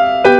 Nada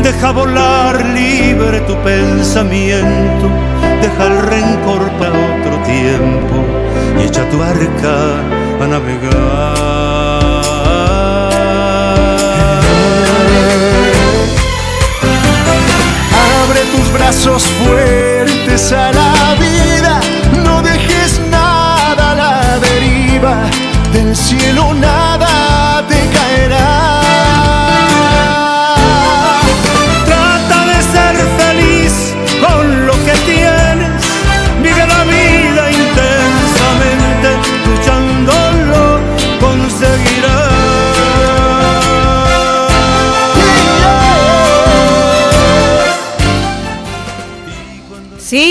Deja volar libre tu pensamiento, deja el rencor para otro tiempo y echa tu arca a navegar. Abre tus brazos fuertes a la vida, no dejes nada a la deriva, del cielo nada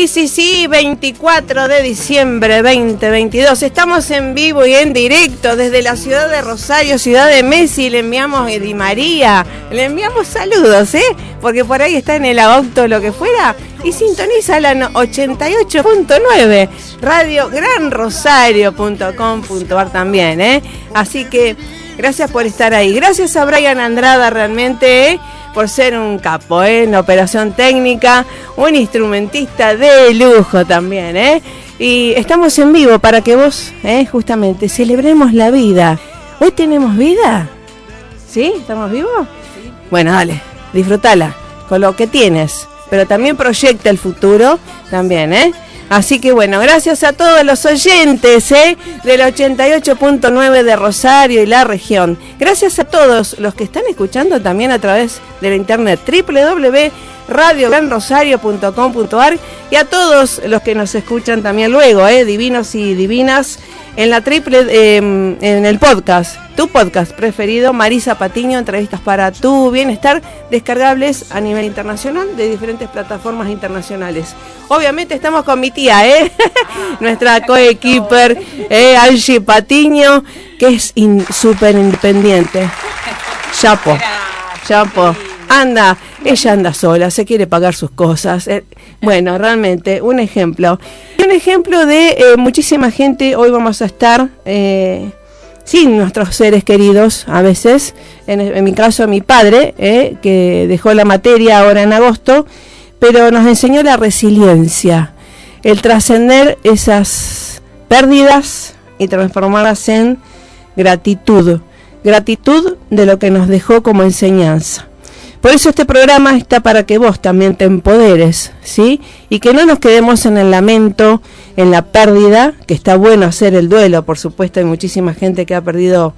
Sí, sí, sí, 24 de diciembre 2022. Estamos en vivo y en directo desde la ciudad de Rosario, ciudad de Messi. Le enviamos a María, le enviamos saludos, ¿eh? Porque por ahí está en el auto, lo que fuera. Y sintoniza la no- 88.9, radio granrosario.com.ar también, ¿eh? Así que gracias por estar ahí. Gracias a Brian Andrada realmente, ¿eh? Por ser un capo ¿eh? en operación técnica, un instrumentista de lujo también, ¿eh? Y estamos en vivo para que vos, ¿eh? justamente, celebremos la vida. ¿Hoy tenemos vida? ¿Sí? ¿Estamos vivos? Bueno, dale, disfrútala con lo que tienes, pero también proyecta el futuro también, ¿eh? Así que bueno, gracias a todos los oyentes ¿eh? del 88.9 de Rosario y la región. Gracias a todos los que están escuchando también a través de la internet www.radiogranrosario.com.ar y a todos los que nos escuchan también luego, ¿eh? divinos y divinas, en la triple, eh, en el podcast, tu podcast preferido, Marisa Patiño, entrevistas para tu bienestar, descargables a nivel internacional de diferentes plataformas internacionales. Obviamente estamos con mi tía, ¿eh? nuestra coequiper, ¿eh? Angie Patiño, que es in- súper independiente. Chapo, chapo. Anda, ella anda sola, se quiere pagar sus cosas. eh. Bueno, realmente, un ejemplo. Un ejemplo de eh, muchísima gente. Hoy vamos a estar eh, sin nuestros seres queridos, a veces. En, en mi caso, mi padre, eh, que dejó la materia ahora en agosto, pero nos enseñó la resiliencia, el trascender esas pérdidas y transformarlas en gratitud. Gratitud de lo que nos dejó como enseñanza. Por eso este programa está para que vos también te empoderes, ¿sí? Y que no nos quedemos en el lamento, en la pérdida, que está bueno hacer el duelo, por supuesto, hay muchísima gente que ha perdido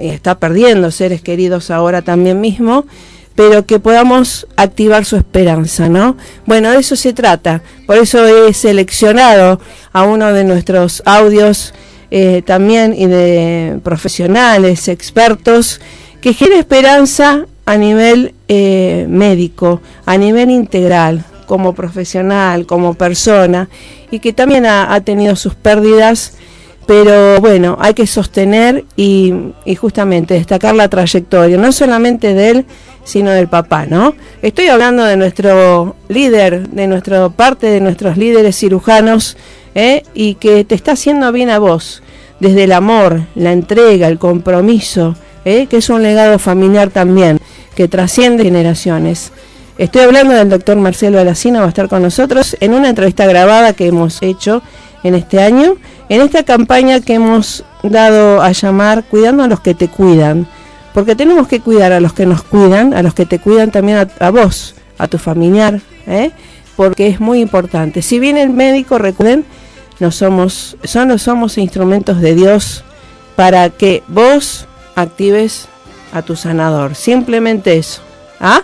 y está perdiendo seres queridos ahora también mismo, pero que podamos activar su esperanza, ¿no? Bueno, de eso se trata. Por eso he seleccionado a uno de nuestros audios eh, también y de profesionales, expertos, que genera esperanza a nivel eh, médico, a nivel integral, como profesional, como persona, y que también ha, tenido sus pérdidas, pero bueno, hay que sostener y, justamente destacar la trayectoria, no solamente de él, sino del papá, ¿no? Estoy hablando de nuestro líder, de nuestra parte de nuestros líderes cirujanos, ¿eh? y que te está haciendo bien a vos, desde el amor, la entrega, el compromiso, ¿eh? que es un legado familiar también, que trasciende generaciones. Estoy hablando del doctor Marcelo Alacina, va a estar con nosotros en una entrevista grabada que hemos hecho en este año, en esta campaña que hemos dado a llamar Cuidando a los que te cuidan, porque tenemos que cuidar a los que nos cuidan, a los que te cuidan también a, vos, a tu familiar, ¿eh? porque es muy importante. Si bien el médico, recuerden, no somos, somos instrumentos de Dios para que vos actives a tu sanador, simplemente eso. ¿ah?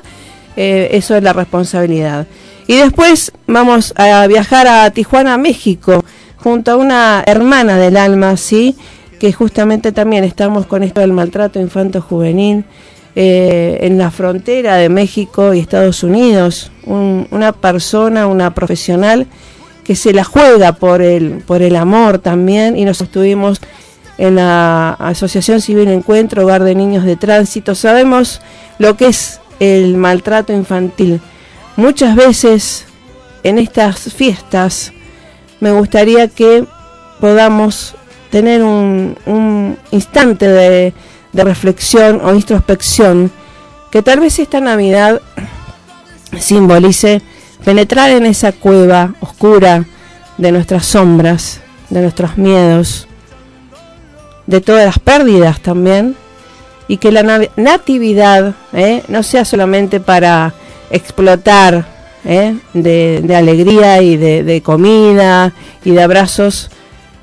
Eh, eso es la responsabilidad. Y después vamos a viajar a Tijuana, México, junto a una hermana del alma, ¿sí? que justamente también estamos con esto del maltrato infanto-juvenil eh, en la frontera de México y Estados Unidos. una persona, una profesional que se la juega por el, por el amor también y nos estuvimos en la Asociación Civil Encuentro, Hogar de Niños de Tránsito. Sabemos lo que es el maltrato infantil. Muchas veces en estas fiestas me gustaría que podamos tener un, instante de, de reflexión o introspección, que tal vez esta Navidad simbolice penetrar en esa cueva oscura de nuestras sombras, de nuestros miedos, de todas las pérdidas también, y que la natividad ¿eh? no sea solamente para explotar ¿eh? de, alegría y de, comida y de abrazos,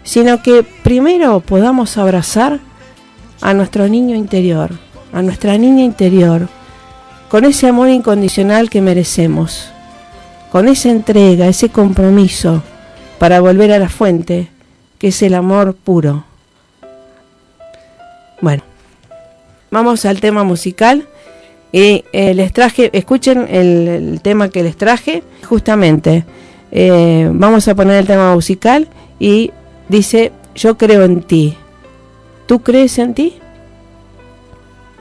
sino que primero podamos abrazar a nuestro niño interior, a nuestra niña interior, con ese amor incondicional que merecemos, con esa entrega, ese compromiso para volver a la fuente, que es el amor puro. Vamos al tema musical. Y eh, les traje, escuchen el, tema que les traje, justamente. Eh, vamos a poner el tema musical y dice, yo creo en ti. ¿Tú crees en ti?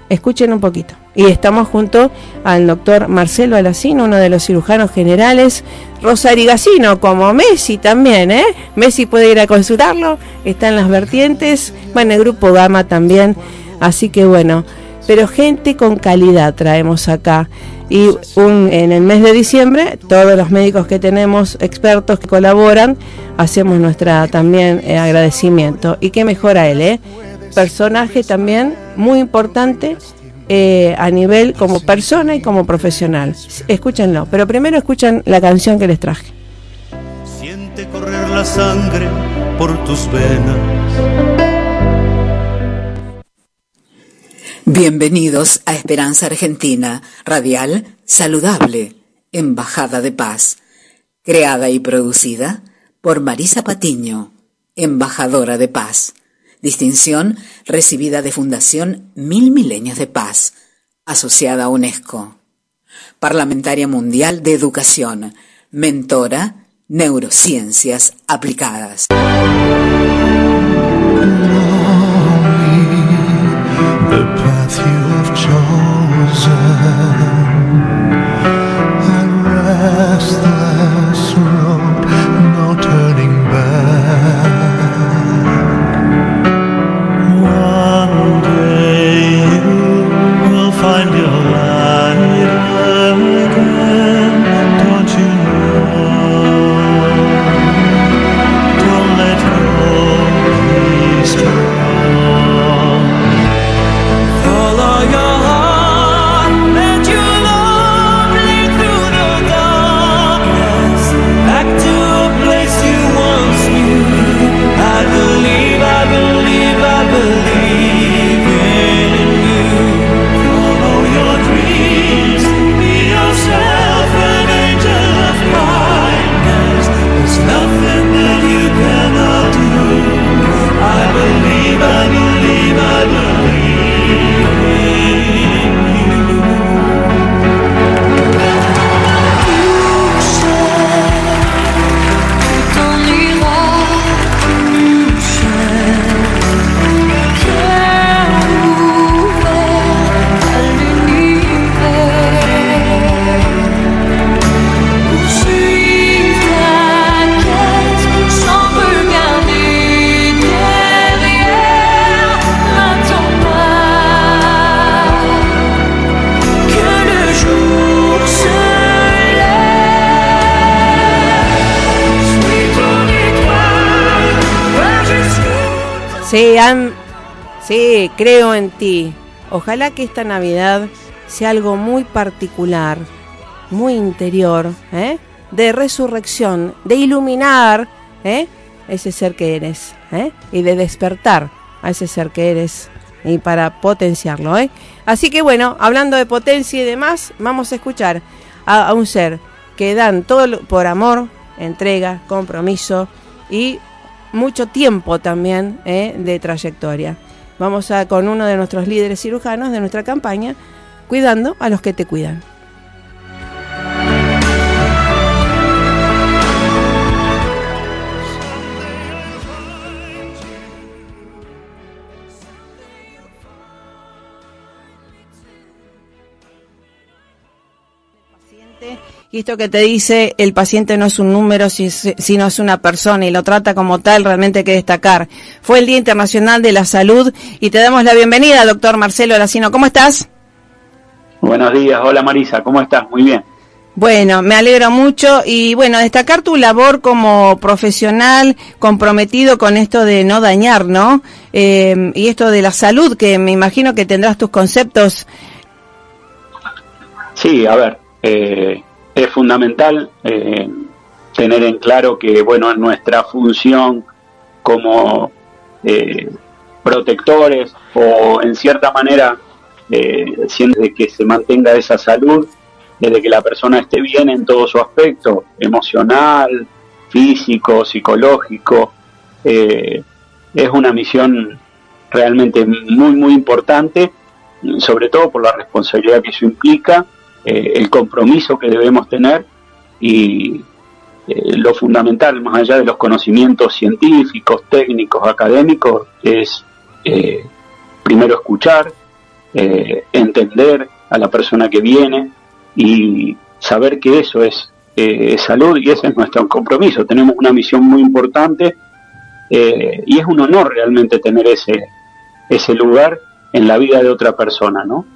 Escuchen un poquito. Y estamos junto al doctor Marcelo Alacino, uno de los cirujanos generales, rosarigacino, como Messi también, ¿eh? Messi puede ir a consultarlo, está en las vertientes, va en el grupo Gama también Así que bueno, pero gente con calidad traemos acá. Y en el mes de diciembre, todos los médicos que tenemos, expertos que colaboran, hacemos nuestra también eh, agradecimiento. Y qué mejor a él, ¿eh? Personaje también muy importante eh, a nivel como persona y como profesional. Escúchenlo, pero primero escuchan la canción que les traje. Siente correr la sangre por tus venas Bienvenidos a Esperanza Argentina, radial, saludable, Embajada de Paz, creada y producida por Marisa Patiño, embajadora de paz. Distinción recibida de Fundación Mil Milenios de Paz, asociada a UNESCO. Parlamentaria Mundial de Educación, mentora, neurociencias aplicadas. the path you have chosen and restless. Creo en ti. Ojalá que esta Navidad sea algo muy particular, muy interior, ¿eh? de resurrección, de iluminar ¿eh? ese ser que eres ¿eh? y de despertar a ese ser que eres y para potenciarlo. ¿eh? Así que bueno, hablando de potencia y demás, vamos a escuchar a, un ser que dan todo por amor, entrega, compromiso y mucho tiempo también ¿eh? de trayectoria. Vamos a con uno de nuestros líderes cirujanos de nuestra campaña, cuidando a los que te cuidan. Y esto que te dice, el paciente no es un número, sino es una persona y lo trata como tal, realmente hay que destacar. Fue el Día Internacional de la Salud y te damos la bienvenida, doctor Marcelo Lacino. ¿Cómo estás? Buenos días, hola Marisa, ¿cómo estás? Muy bien. Bueno, me alegro mucho y bueno, destacar tu labor como profesional comprometido con esto de no dañar, ¿no? Eh, y esto de la salud, que me imagino que tendrás tus conceptos. Sí, a ver, eh, es fundamental eh, tener en claro que, bueno, nuestra función como eh, protectores o en cierta manera eh, de que se mantenga esa salud, desde que la persona esté bien en todo su aspecto, emocional, físico, psicológico, eh, es una misión realmente muy, muy importante, sobre todo por la responsabilidad que eso implica eh, el compromiso que debemos tener y eh, lo fundamental, más allá de los conocimientos científicos, técnicos, académicos, es eh, primero escuchar, entender a la persona que viene y saber que eso es salud y ese es nuestro compromiso. Tenemos una misión muy importante y es un honor realmente tener ese, ese lugar en la vida de otra persona, ¿no?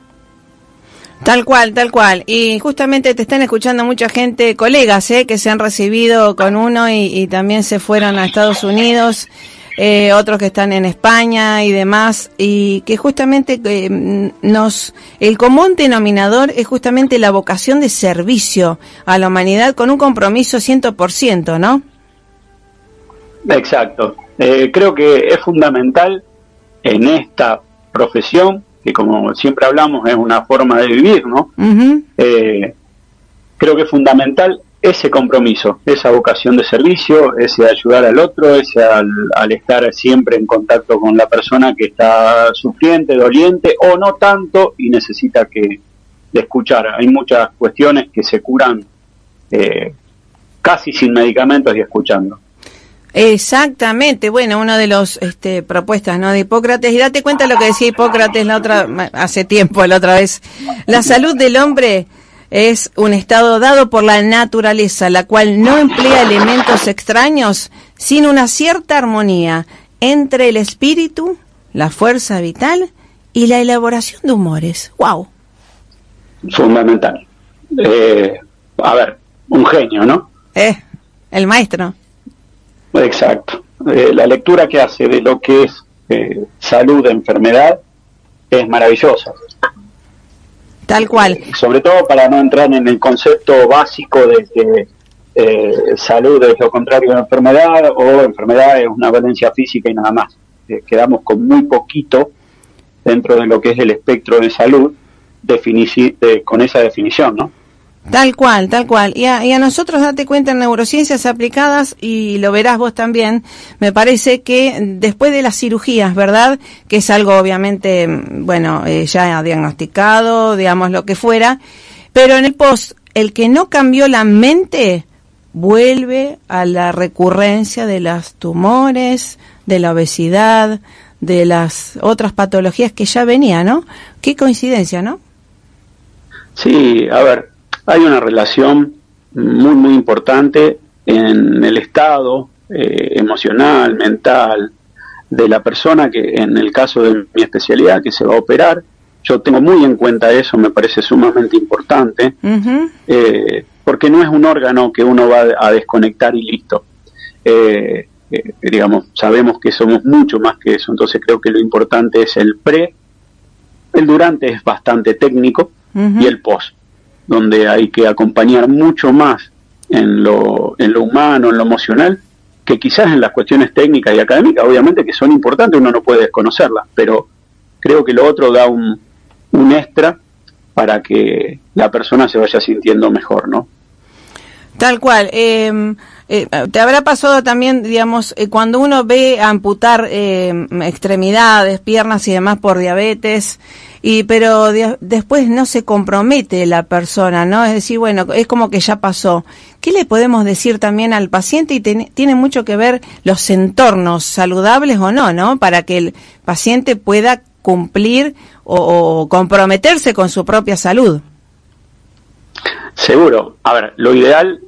Tal cual, tal cual. Y justamente te están escuchando mucha gente, colegas, ¿eh? que se han recibido con uno y, también se fueron a Estados Unidos, eh, otros que están en España y demás, y que justamente eh, nos, el común denominador es justamente la vocación de servicio a la humanidad con un compromiso 100%, ¿no? Exacto. Eh, creo que es fundamental en esta profesión que como siempre hablamos es una forma de vivir, ¿no? Eh, creo que es fundamental ese compromiso, esa vocación de servicio, ese ayudar al otro, ese al, estar siempre en contacto con la persona que está sufriente, doliente o no tanto y necesita que de escuchar. Hay muchas cuestiones que se curan eh, casi sin medicamentos y escuchando. Exactamente, bueno, uno de los este, propuestas ¿no? de Hipócrates, y date cuenta lo que decía Hipócrates la otra, hace tiempo, la otra vez, la salud del hombre es un estado dado por la naturaleza, la cual no emplea elementos extraños, sino una cierta armonía entre el espíritu, la fuerza vital y la elaboración de humores. ¡Wow! Fundamental. Eh, a ver, un genio, ¿no? Eh, el maestro. Exacto. Eh, la lectura que hace de lo que es eh, salud, enfermedad, es maravillosa. Tal cual. Eh, sobre todo para no entrar en el concepto básico de que salud es lo contrario de enfermedad o enfermedad es una valencia física y nada más. quedamos con muy poquito dentro de lo que es el espectro de salud con esa definición, ¿no? Tal cual, tal cual. Y a, nosotros, date cuenta, en neurociencias aplicadas, y lo verás vos también, me parece que después de las cirugías, ¿verdad? Que es algo obviamente, bueno, eh, ya diagnosticado, digamos lo que fuera, pero en el post, el que no cambió la mente, vuelve a la recurrencia de los tumores, de la obesidad, de las otras patologías que ya venía, ¿no? Qué coincidencia, ¿no? Sí, a ver, hay una relación muy, muy importante en el estado eh, emocional, mental de la persona que en el caso de mi especialidad que se va a operar, yo tengo muy en cuenta eso, me parece sumamente importante, eh, porque no es un órgano que uno va a desconectar y listo. Eh, eh, digamos, sabemos que somos mucho más que eso, entonces creo que lo importante es el pre, el durante es bastante técnico y el post, donde hay que acompañar mucho más en lo, en lo humano, en lo emocional, que quizás en las cuestiones técnicas y académicas, obviamente que son importantes, uno no puede desconocerlas, pero creo que lo otro da un, un extra para que la persona se vaya sintiendo mejor, ¿no? Tal cual. Eh, eh, ¿Te habrá pasado también, digamos, eh, cuando uno ve amputar eh, extremidades, piernas y demás por diabetes, y pero después no se compromete la persona, ¿no? Es decir, bueno, es como que ya pasó. ¿Qué le podemos decir también al paciente? Y tiene mucho que ver los entornos saludables o no, ¿no? Para que el paciente pueda cumplir o comprometerse con su propia salud. Seguro. A ver, lo ideal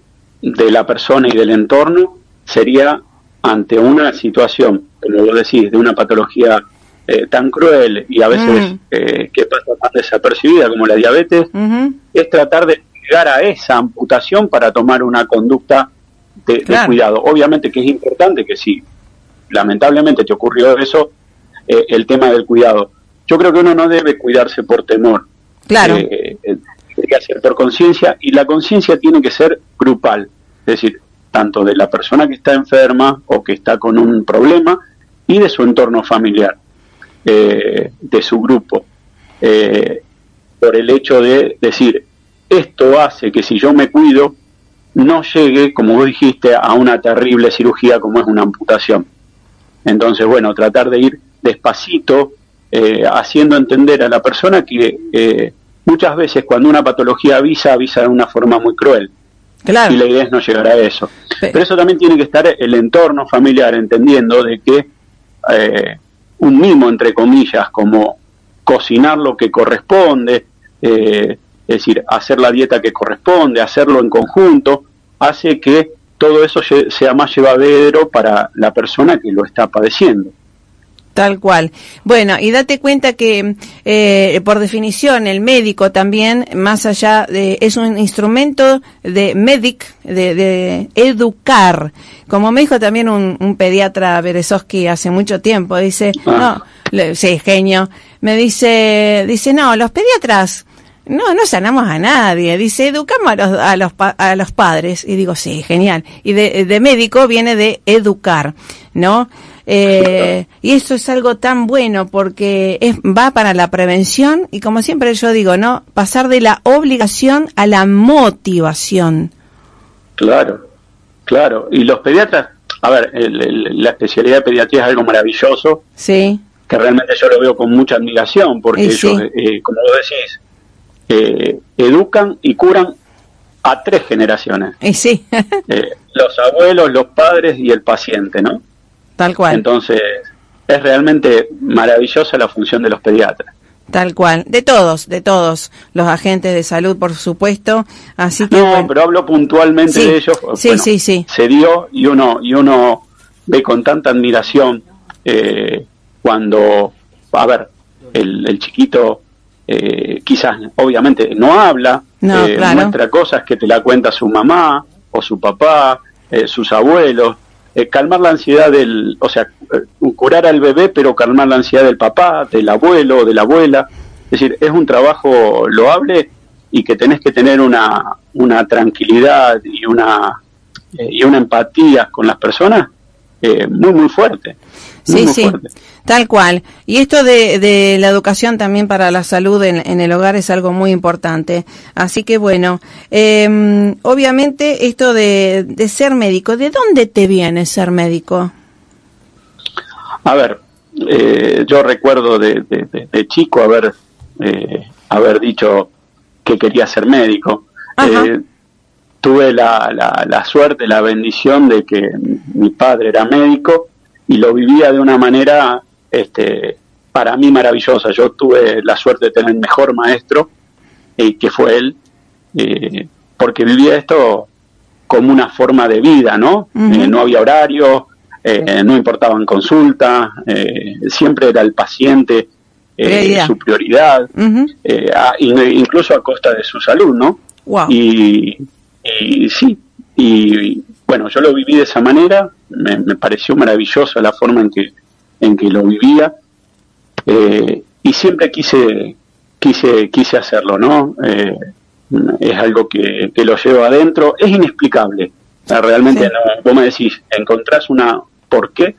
de la persona y del entorno sería ante una situación, como vos decís, de una patología eh, tan cruel y a veces mm. eh, que pasa más desapercibida como la diabetes, es tratar de llegar a esa amputación para tomar una conducta de, cuidado. Obviamente que es importante que si lamentablemente te ocurrió eso, eh, el tema del cuidado. Yo creo que uno no debe cuidarse por temor. Claro que hacer por conciencia y la conciencia tiene que ser grupal, es decir, tanto de la persona que está enferma o que está con un problema y de su entorno familiar, eh, de su grupo, eh, por el hecho de decir, esto hace que si yo me cuido, no llegue, como vos dijiste, a una terrible cirugía como es una amputación. Entonces, bueno, tratar de ir despacito, eh, haciendo entender a la persona que muchas veces cuando una patología avisa, avisa de una forma muy cruel. Claro. Y la idea es no llegar a eso. Pero, eso también tiene que estar el entorno familiar entendiendo de que eh, un mimo, entre comillas, como cocinar lo que corresponde, eh, es decir, hacer la dieta que corresponde, hacerlo en conjunto, hace que todo eso sea más llevadero para la persona que lo está padeciendo. Tal cual. Bueno, y date cuenta que eh, por definición el médico también, más allá de, es un instrumento de medic, de, educar. Como me dijo también un, pediatra Berezowski hace mucho tiempo, dice, ah. no, sí, genio, me dice, dice, no, los pediatras, no, no sanamos a nadie. Dice, educamos a los, a los, a los padres. Y digo, sí, genial. Y de, de médico viene de educar, ¿no? Eh, y eso es algo tan bueno porque es, va para la prevención y como siempre yo digo, ¿no? Pasar de la obligación a la motivación. Claro, claro. Y los pediatras, a ver, la especialidad de pediatría es algo maravilloso. Sí. Que realmente yo lo veo con mucha admiración porque ellos, eh, como vos decís, eh, educan y curan a tres generaciones. Sí. los abuelos, los padres y el paciente, ¿no? Tal cual. Entonces, es realmente maravillosa la función de los pediatras. Tal cual, de todos, de todos, los agentes de salud, por supuesto. Así que no, pero hablo puntualmente de ellos. Sí, sí, sí. Se dio y uno y uno ve con tanta admiración eh, cuando, a ver, el, chiquito eh, quizás, obviamente, no habla, no, eh, claro. muestra cosas que te la cuenta su mamá o su papá, sus abuelos, eh, calmar la ansiedad del, o sea, eh, curar al bebé, pero calmar la ansiedad del papá, del abuelo, de la abuela. Es decir, es un trabajo loable y que tenés que tener una, una tranquilidad y una, eh, y una empatía con las personas muy, muy fuerte. Sí, sí, tal cual. Y esto de, de, la educación también para la salud en, en, el hogar es algo muy importante. Así que bueno, eh, obviamente esto de, de, ser médico, ¿de dónde te viene ser médico? A ver, eh, yo recuerdo de, de chico haber, eh, haber dicho que quería ser médico. Eh, tuve la, la, la suerte, la bendición de que mi padre era médico y lo vivía de una manera este, para mí maravillosa. Yo tuve la suerte de tener el mejor maestro, eh, que fue él, eh, porque vivía esto como una forma de vida, ¿no? Eh, no había horario, no importaban consultas, siempre era el paciente su prioridad, incluso a costa de su salud, ¿no? Y, y sí, y bueno, yo lo viví de esa manera, me, me pareció maravillosa la forma en que, en que lo vivía, eh, y siempre quise, quise, quise hacerlo, ¿no? Eh, es algo que, que, lo llevo adentro, es inexplicable. realmente no, vos me decís, encontrás una por qué,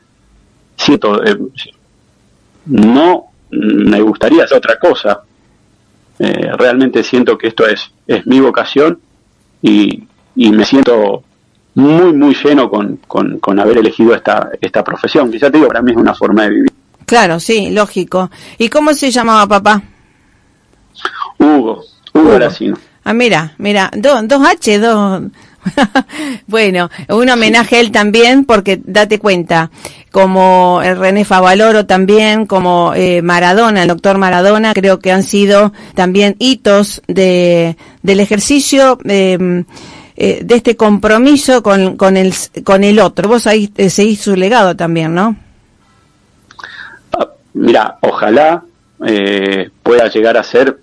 siento, eh, no me gustaría hacer otra cosa. Eh, realmente siento que esto es, es mi vocación y, y me siento muy, muy lleno con, con, con, haber elegido esta, esta profesión. Quizá te digo, para mí es una forma de vivir. Claro, sí, lógico. ¿Y cómo se llamaba papá? Hugo, Hugo, Hugo. Ah, mira, mira, dos H, dos... bueno, un homenaje a él también, porque date cuenta, como el René Favaloro también, como eh, Maradona, el doctor Maradona, creo que han sido también hitos de, del ejercicio eh, eh, de este compromiso con, con, el, con el otro. Vos ahí eh, seguís su legado también, ¿no? Ah, mira, ojalá eh, pueda llegar a ser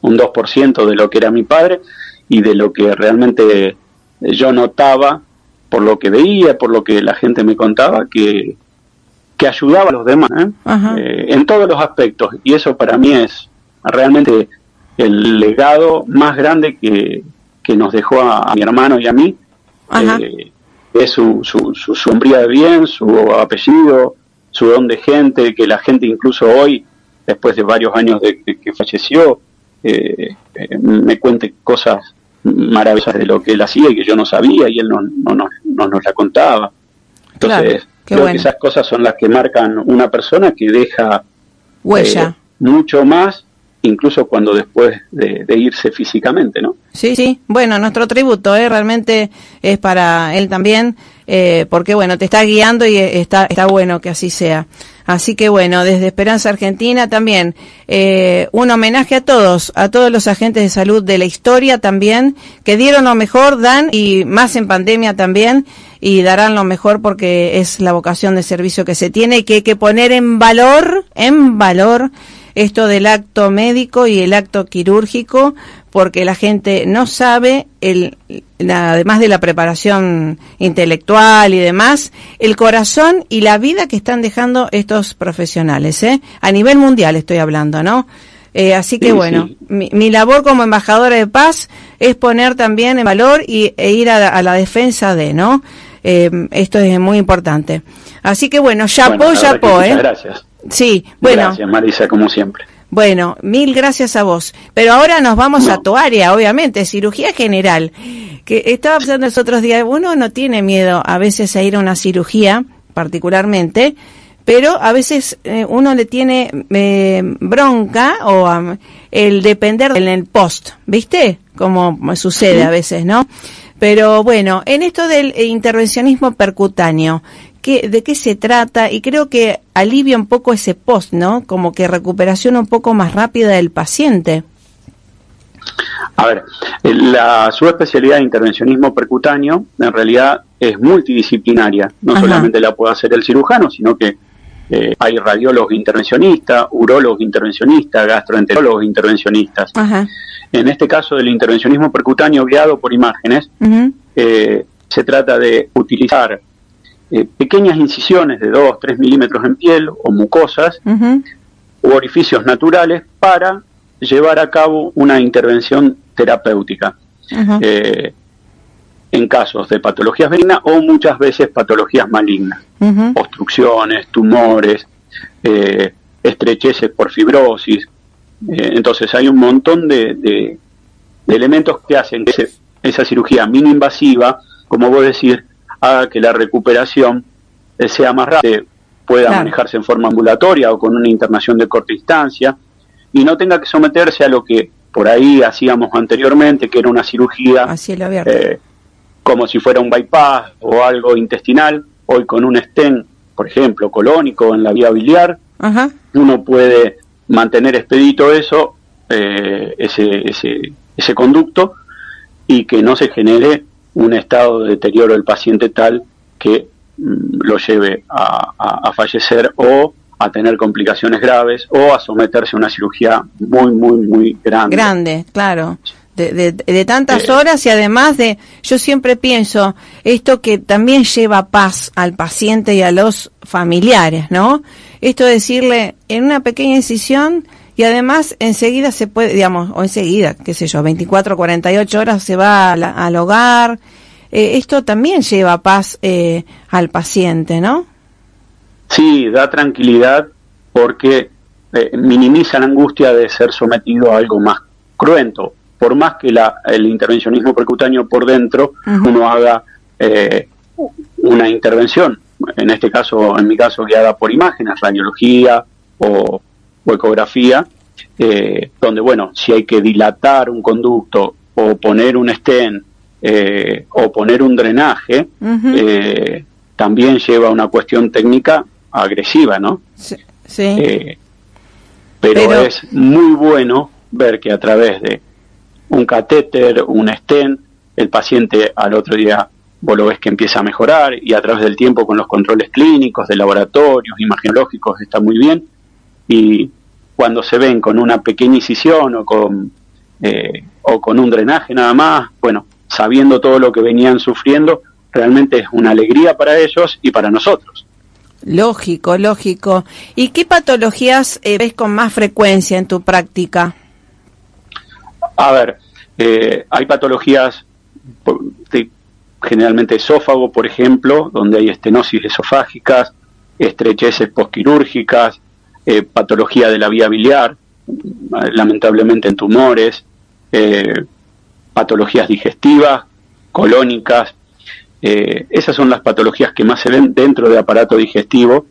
un 2% de lo que era mi padre y de lo que realmente yo notaba, por lo que veía, por lo que la gente me contaba, que, que ayudaba a los demás en todos los aspectos. Y eso para mí es realmente el legado más grande que, que nos dejó a, mi hermano y a mí, eh, es su, su, su, sombría de bien, su apellido, su don de gente, que la gente incluso hoy, después de varios años de, que falleció, eh, eh, me cuente cosas maravillosas de lo que él hacía y que yo no sabía y él no, no, no, no nos la contaba. Entonces, creo que esas cosas son las que marcan una persona que deja huella. mucho más incluso cuando después de, irse físicamente, ¿no? Sí, sí. Bueno, nuestro tributo, ¿eh? realmente es para él también, eh, porque bueno, te está guiando y está, está bueno que así sea. Así que bueno, desde Esperanza Argentina también eh, un homenaje a todos, a todos los agentes de salud de la historia también, que dieron lo mejor, dan y más en pandemia también, y darán lo mejor porque es la vocación de servicio que se tiene que hay que poner en valor, en valor esto del acto médico y el acto quirúrgico, porque la gente no sabe, el, además de la preparación intelectual y demás, el corazón y la vida que están dejando estos profesionales, ¿eh? A nivel mundial estoy hablando, ¿no? Eh, así que bueno, Mi, labor como embajadora de paz es poner también en valor y, e ir a, la defensa de, ¿no? Eh, esto es muy importante. Así que bueno, chapó, bueno, ¿eh? Gracias. Sí, bueno. Gracias, Marisa, como siempre. Bueno, mil gracias a vos. Pero ahora nos vamos a tu área, obviamente, cirugía general. Que estaba pensando los otros días, uno no tiene miedo a veces a ir a una cirugía, particularmente, pero a veces eh, uno le tiene eh, bronca o el depender en el post, ¿viste? Como sucede a veces, ¿no? Pero bueno, en esto del intervencionismo percutáneo, de qué se trata y creo que alivia un poco ese post, ¿no? Como que recuperación un poco más rápida del paciente. A ver, la subespecialidad de intervencionismo percutáneo en realidad es multidisciplinaria. No solamente la puede hacer el cirujano, sino que eh, hay radiólogos intervencionistas, urólogos intervencionistas, gastroenterólogos intervencionistas. En este caso del intervencionismo percutáneo guiado por imágenes, eh, se trata de utilizar eh, pequeñas incisiones de 2, 3 milímetros en piel o mucosas u orificios naturales para llevar a cabo una intervención terapéutica. Eh, en casos de patologías benignas o muchas veces patologías malignas, obstrucciones, tumores, eh, estrecheces por fibrosis. entonces hay un montón de, de, elementos que hacen que esa cirugía mini invasiva, como vos decís, haga que la recuperación eh, sea más rápida, pueda manejarse en forma ambulatoria o con una internación de corta distancia y no tenga que someterse a lo que por ahí hacíamos anteriormente, que era una cirugía eh, como si fuera un bypass o algo intestinal, hoy con un stent, por ejemplo, colónico en la vía biliar, uno puede mantener expedito eso, eh, ese, ese, ese conducto, y que no se genere un estado de deterioro del paciente tal que mm, lo lleve a, fallecer o a tener complicaciones graves o a someterse a una cirugía muy, muy, muy grande. Grande, claro. de, de, tantas horas y además de, yo siempre pienso, esto que también lleva paz al paciente y a los familiares, ¿no? Esto de decirle en una pequeña incisión y además enseguida se puede, digamos, o enseguida, qué sé yo, 24, 48 horas se va al hogar. Eh, esto también lleva paz eh, al paciente, ¿no? Sí, da tranquilidad porque eh, minimiza la angustia de ser sometido a algo más cruento. Por más que la, el intervencionismo percutáneo por dentro uno haga eh, una intervención, en este caso, en mi caso, guiada por imágenes, radiología o, ecografía, eh, donde, bueno, si hay que dilatar un conducto o poner un stent o poner un drenaje, también lleva una cuestión técnica agresiva, ¿no? Sí. sí pero, es muy bueno ver que a través de un catéter, un stent, el paciente al otro día vos lo ves que empieza a mejorar y a través del tiempo con los controles clínicos, de laboratorios, imagenológicos, está muy bien. Y cuando se ven con una pequeña incisión o con, eh, o con un drenaje nada más, bueno, sabiendo todo lo que venían sufriendo, realmente es una alegría para ellos y para nosotros. Lógico, lógico. ¿Y qué patologías eh, ves con más frecuencia en tu práctica? A ver, eh, hay patologías, generalmente esófago, por ejemplo, donde hay estenosis esofágicas, estrecheces posquirúrgicas, eh, patología de la vía biliar, lamentablemente en tumores, patologías digestivas, colónicas, eh, esas son las patologías que más se ven dentro del aparato digestivo,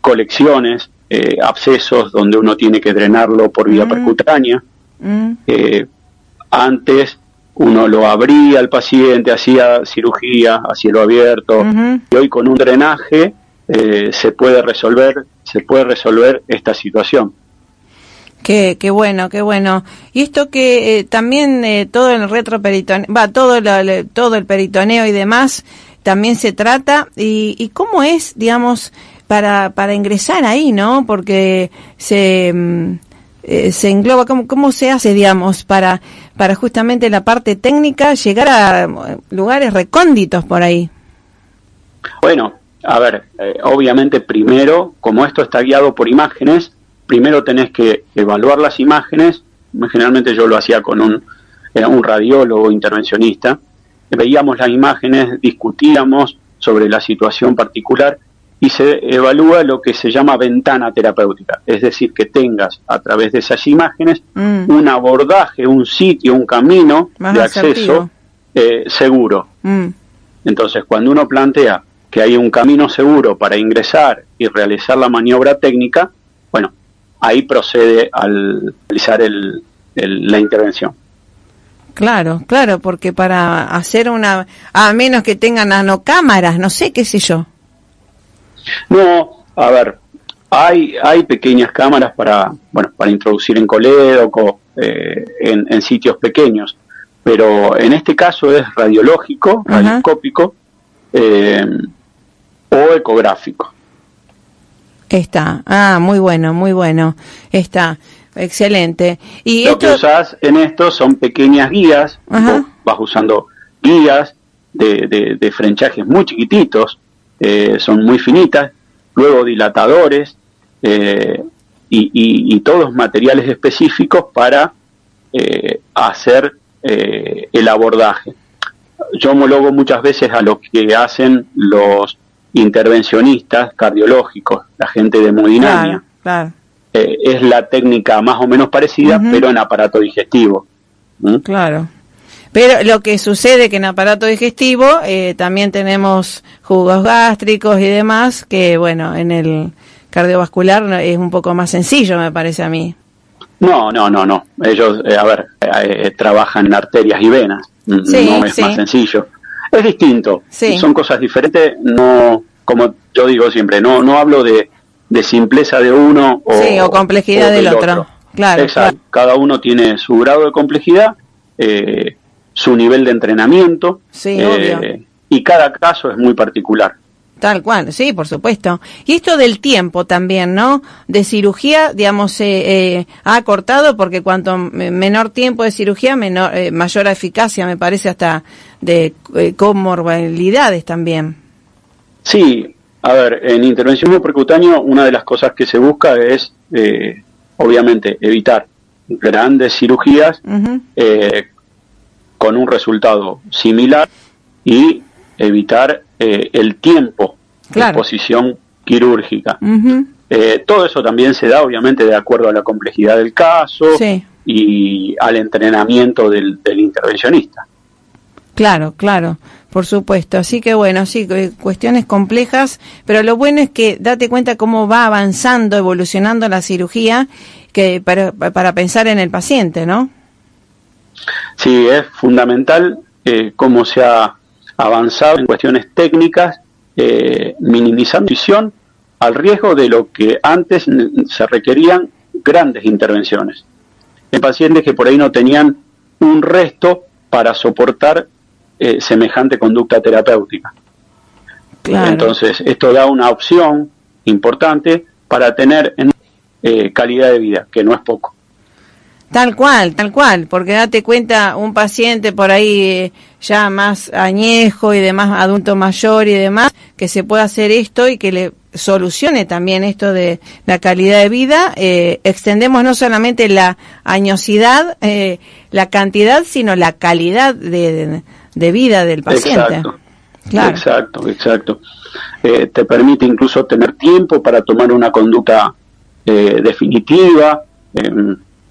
colecciones, eh, abscesos donde uno tiene que drenarlo por vía mm. percutánea. Mm. Eh, antes uno lo abría al paciente, hacía cirugía a cielo abierto y hoy con un drenaje se puede resolver, se puede resolver esta situación. Qué, qué bueno, qué bueno. Y esto que eh, también eh, todo el retroperitoneo, va, todo, todo el peritoneo y demás, también se trata. Y, y cómo es, digamos, para, para ingresar ahí, ¿no? Porque se, mm, eh, se engloba, ¿cómo, ¿cómo se hace, digamos, para, para justamente la parte técnica llegar a lugares recónditos por ahí? Bueno, a ver, obviamente primero, como esto está guiado por imágenes, primero tenés que evaluar las imágenes, generalmente yo lo hacía con un, un radiólogo intervencionista, veíamos las imágenes, discutíamos sobre la situación particular y se evalúa lo que se llama ventana terapéutica, es decir, que tengas a través de esas imágenes mm. un abordaje, un sitio, un camino de acceso eh, seguro. Mm. Entonces, cuando uno plantea que hay un camino seguro para ingresar y realizar la maniobra técnica, bueno, ahí procede al realizar el, la intervención. Claro, claro, porque para hacer una, a menos que tengan nanocámaras, no sé, qué sé yo. No, a ver, hay, hay pequeñas cámaras para, bueno, para introducir en colédoco, eh, en, sitios pequeños, pero en este caso es radiológico, radioscópico eh, o ecográfico. Está, ah, muy bueno, muy bueno. Está, excelente. Y Lo que usas en esto son pequeñas guías, vas usando guías de, de, frenchajes muy chiquititos, eh, son muy finitas, luego dilatadores eh, y, y, todos materiales específicos para eh, hacer el abordaje. Yo homologo muchas veces a lo que hacen los intervencionistas cardiológicos, la gente de hemodinamia. Eh, es la técnica más o menos parecida, pero en aparato digestivo. Claro. Pero lo que sucede que en aparato digestivo eh, también tenemos jugos gástricos y demás, que bueno, en el cardiovascular es un poco más sencillo, me parece a mí. No, no, no, no. Ellos, eh, a ver, trabajan en arterias y venas. no es más sencillo es distinto. Son cosas diferentes. No, como yo digo siempre, no, no hablo de, de simpleza de uno o, complejidad del, otro. Claro, Exacto. Cada uno tiene su grado de complejidad, eh, su nivel de entrenamiento. Sí. Eh, y cada caso es muy particular. Tal cual, sí, por supuesto. Y esto del tiempo también, ¿no? De cirugía, digamos, eh, eh, ha acortado porque cuanto menor tiempo de cirugía, menor, eh, mayor eficacia, me parece, hasta de comorbilidades también. Sí, a ver, en intervención percutáneo una de las cosas que se busca es, obviamente, evitar grandes cirugías con un resultado similar y evitar eh, el tiempo de exposición quirúrgica. Eh, todo eso también se da, obviamente, de acuerdo a la complejidad del caso y al entrenamiento del, intervencionista. Claro, claro, por supuesto. Así que bueno, sí, cuestiones complejas, pero lo bueno es que date cuenta cómo va avanzando, evolucionando la cirugía, que para, para pensar en el paciente, ¿no? Sí, es fundamental eh, cómo se ha avanzado en cuestiones técnicas, eh, minimizando visión al riesgo de lo que antes se requerían grandes intervenciones. En pacientes que por ahí no tenían un resto para soportar eh, semejante conducta terapéutica. Entonces, esto da una opción importante para tener eh, calidad de vida, que no es poco. Tal cual, tal cual, porque date cuenta, un paciente por ahí eh, ya más añejo y demás, adulto mayor y demás, que se pueda hacer esto y que le solucione también esto de la calidad de vida, eh, extendemos no solamente la añosidad, eh, la cantidad, sino la calidad de, vida del paciente. Exacto, exacto, exacto. te permite incluso tener tiempo para tomar una conducta definitiva.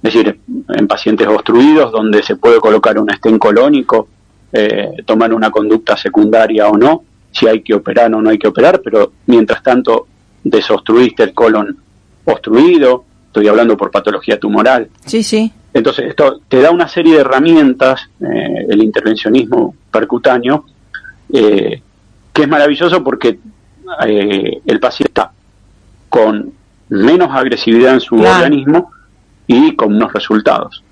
Es decir, en pacientes obstruidos donde se puede colocar un estén colónico, eh, tomar una conducta secundaria o no, si hay que operar o no hay que operar, pero mientras tanto desobstruiste el colon obstruido, estoy hablando por patología tumoral. Sí, sí. Entonces, esto te da una serie de herramientas, eh, el intervencionismo percutáneo, eh, que es maravilloso porque el paciente está con menos agresividad en su organismo, y con unos resultados.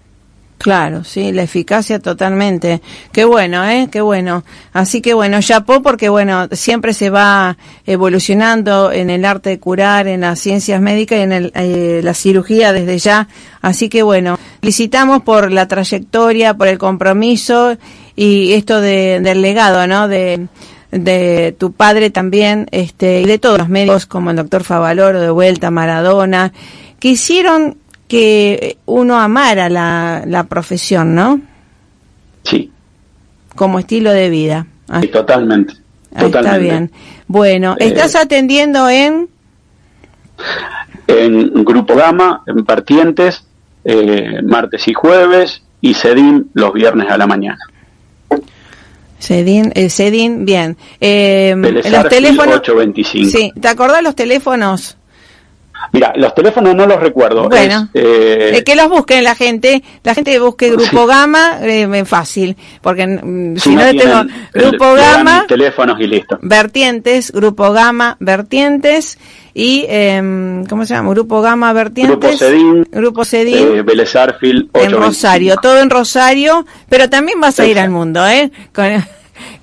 Claro, sí, la eficacia totalmente. Qué bueno, ¿eh? Qué bueno. Así que bueno, po porque bueno, siempre se va evolucionando en el arte de curar, en las ciencias médicas y en el, eh, la cirugía desde ya. Así que bueno, felicitamos por la trayectoria, por el compromiso y esto de, del legado, ¿no? De, de tu padre también, este, y de todos los médicos como el doctor Favaloro, de vuelta, Maradona, que hicieron que uno amara la, la profesión, ¿no? Sí. Como estilo de vida. Sí, totalmente. Está bien. Bueno, eh, ¿estás atendiendo en? En Grupo Gama, en Partientes, eh, martes y jueves, y Cedin los viernes a la mañana. Cedin, eh, Cedin, bien. Eh, los teléfonos. 825. Sí, ¿te acordás los teléfonos? Mira, los teléfonos no los recuerdo. Bueno, eh, que los busquen la gente. La gente busque Grupo Gama, eh, fácil. Porque mm, si, no, tengo Grupo Gama. Teléfonos y listo. Vertientes, Grupo Gama, Vertientes. Y, eh, ¿cómo se llama? Grupo Gama, Vertientes. Grupo Cedín. Grupo Cedín. Eh, Vélez En Rosario, todo en Rosario. Pero también vas a ir al mundo, ¿eh? Con,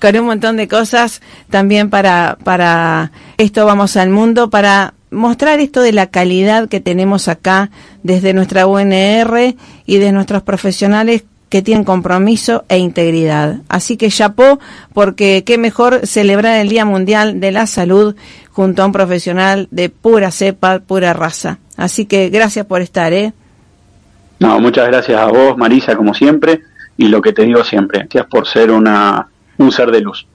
con un montón de cosas también para, para esto vamos al mundo, para mostrar esto de la calidad que tenemos acá desde nuestra UNR y de nuestros profesionales que tienen compromiso e integridad. Así que chapó, porque qué mejor celebrar el Día Mundial de la Salud junto a un profesional de pura cepa, pura raza. Así que gracias por estar, ¿eh? No, muchas gracias a vos, Marisa, como siempre, y lo que te digo siempre, gracias por ser una, un ser de luz.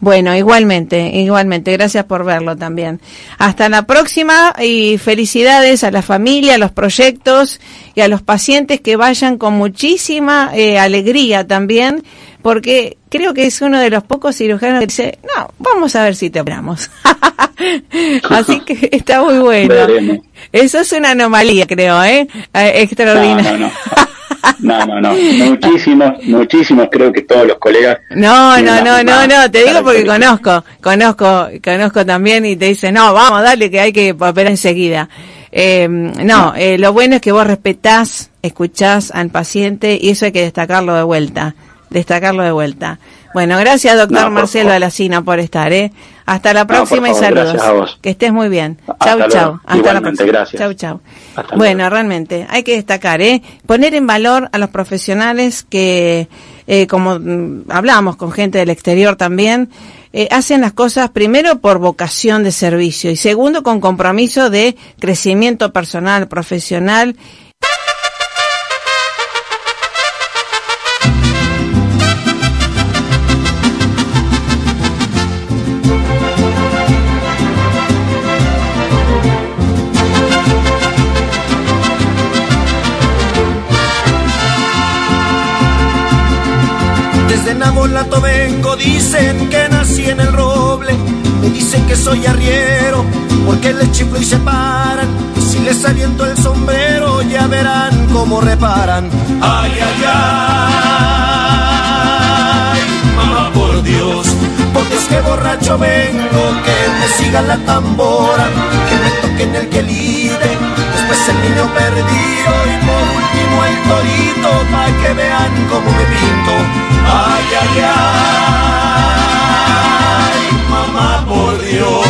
Bueno, igualmente, igualmente. Gracias por verlo también. Hasta la próxima y felicidades a la familia, a los proyectos y a los pacientes que vayan con muchísima eh, alegría también, porque creo que es uno de los pocos cirujanos que dice, no, vamos a ver si te operamos. Así que está muy bueno. Eso es una anomalía, creo, ¿eh? eh extraordinaria. No, no, no. Muchísimos, muchísimos, creo que todos los colegas. No, no, no, no, no, te digo porque conozco, conozco, conozco también y te dicen, no, vamos, dale que hay que operar enseguida. Eh, no, eh, lo bueno es que vos respetás, escuchás al paciente y eso hay que destacarlo de vuelta, destacarlo de vuelta. Bueno, gracias, doctor Marcelo Alacina, por estar. ¿eh? Hasta la próxima y saludos. Que estés muy bien. Chau, chau. Hasta la próxima. Gracias. Chau, chau. bueno, realmente, hay que destacar, ¿eh? poner en valor a los profesionales que, eh, como mm, hablamos con gente del exterior también, eh, hacen las cosas primero por vocación de servicio y segundo con compromiso de crecimiento personal, profesional vengo, dicen que nací en el roble. Me dicen que soy arriero, porque les chiflo y se paran. Si les aviento el sombrero, ya verán cómo reparan. Ay, ay, ay, mamá por Dios. Porque es que borracho vengo, que me siga la tambora, que me toquen el quelite, después el niño perdido y por último el torito, para que vean cómo me pinto. Ay, ay, ay, mamá, por Dios.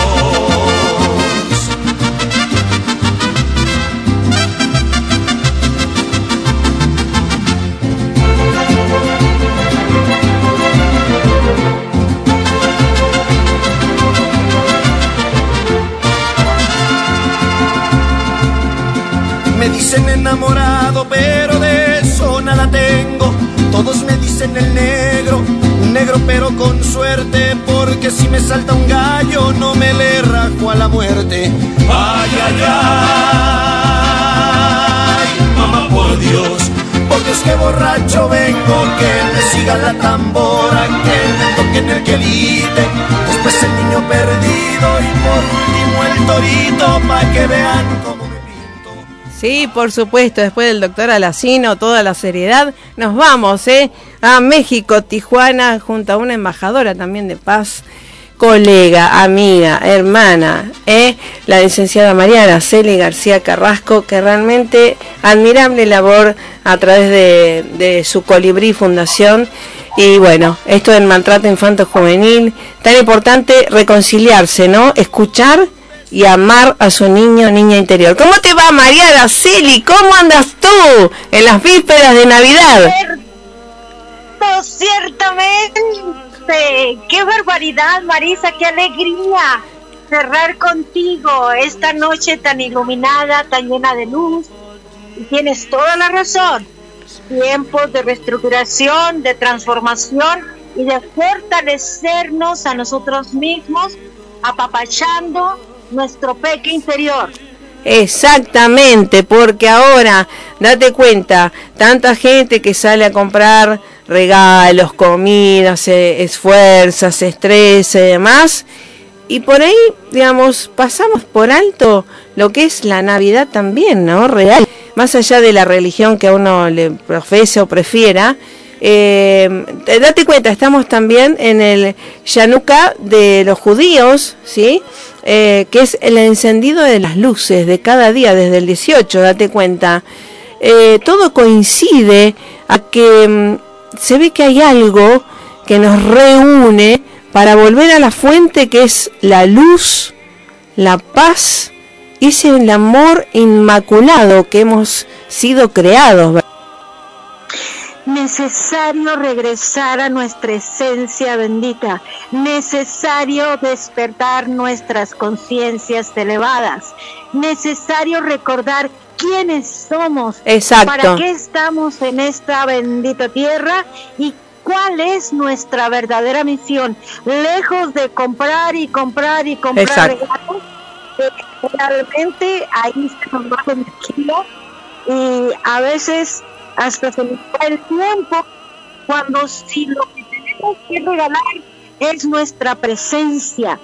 Dicen enamorado, pero de eso nada tengo todos me dicen el negro, un negro pero con suerte, porque si me salta un gallo no me le rajo a la muerte. Ay, ay, ay, mamá por Dios, porque es que borracho vengo, que me siga la tambora, que me toquen el quelite, después el niño perdido y por último el torito, pa' que vean cómo Sí, por supuesto, después del doctor Alacino, toda la seriedad, nos vamos ¿eh? a México, Tijuana, junto a una embajadora también de paz, colega, amiga, hermana, ¿eh? la licenciada María Araceli García Carrasco, que realmente admirable labor a través de, de su Colibrí Fundación. Y bueno, esto del maltrato infanto juvenil, tan importante reconciliarse, ¿no? Escuchar y amar a su niño niña interior. ¿Cómo te va María Araceli? ¿Cómo andas tú en las vísperas de Navidad? ciertamente. Qué barbaridad, Marisa, qué alegría cerrar contigo esta noche tan iluminada, tan llena de luz. Y tienes toda la razón. Tiempos de reestructuración, de transformación y de fortalecernos a nosotros mismos, apapachando nuestro peque interior. Exactamente, porque ahora, date cuenta, tanta gente que sale a comprar regalos, comida, se esfuerza, y demás, y por ahí, digamos, pasamos por alto lo que es la Navidad también, ¿no? Real, más allá de la religión que a uno le profese o prefiera, eh, date cuenta, estamos también en el Yanuka de los judíos, ¿sí? Eh, que es el encendido de las luces de cada día desde el 18, date cuenta. Eh, todo coincide a que mm, se ve que hay algo que nos reúne para volver a la fuente que es la luz, la paz, y ese el amor inmaculado que hemos sido creados necesario regresar a nuestra esencia bendita, necesario despertar nuestras conciencias elevadas, necesario recordar quiénes somos, para qué estamos en esta bendita tierra y cuál es nuestra verdadera misión, lejos de comprar y comprar y comprar eh, realmente ahí se nos va y a veces hasta se va el tiempo, cuando si lo que tenemos que regalar es nuestra presencia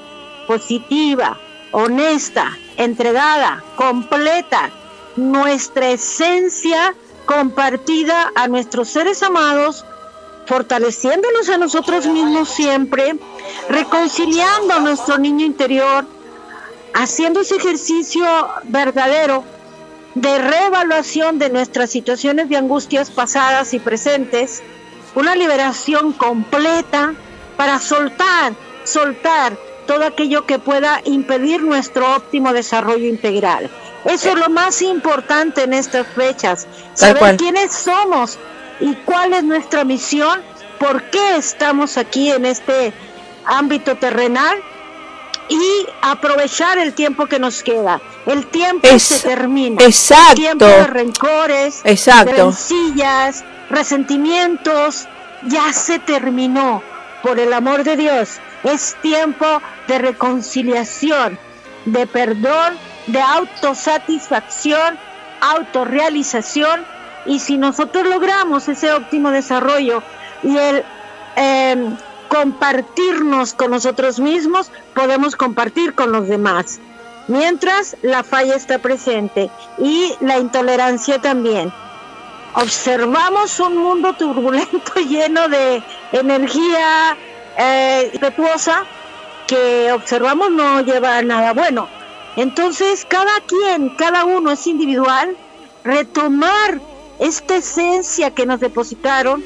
positiva, honesta, entregada, completa, nuestra esencia compartida a nuestros seres amados, fortaleciéndonos a nosotros mismos siempre, reconciliando a nuestro niño interior, haciendo ese ejercicio verdadero de reevaluación de nuestras situaciones de angustias pasadas y presentes una liberación completa para soltar, soltar todo aquello que pueda impedir nuestro óptimo desarrollo integral. Eso es lo más importante en estas fechas, saber quiénes somos y cuál es nuestra misión, por qué estamos aquí en este ámbito terrenal y aprovechar el tiempo que nos queda. El tiempo se termina. Exacto. El tiempo de rencores, exacto. de resentimientos, ya se terminó. Por el amor de Dios, es tiempo de reconciliación, de perdón, de autosatisfacción, autorrealización. Y si nosotros logramos ese óptimo desarrollo y el eh, compartirnos con nosotros mismos, podemos compartir con los demás. Mientras la falla está presente y la intolerancia también. Observamos un mundo turbulento lleno de energía eh, que observamos no lleva a nada bueno. Entonces, cada quien, cada uno es individual, retomar esta esencia que nos depositaron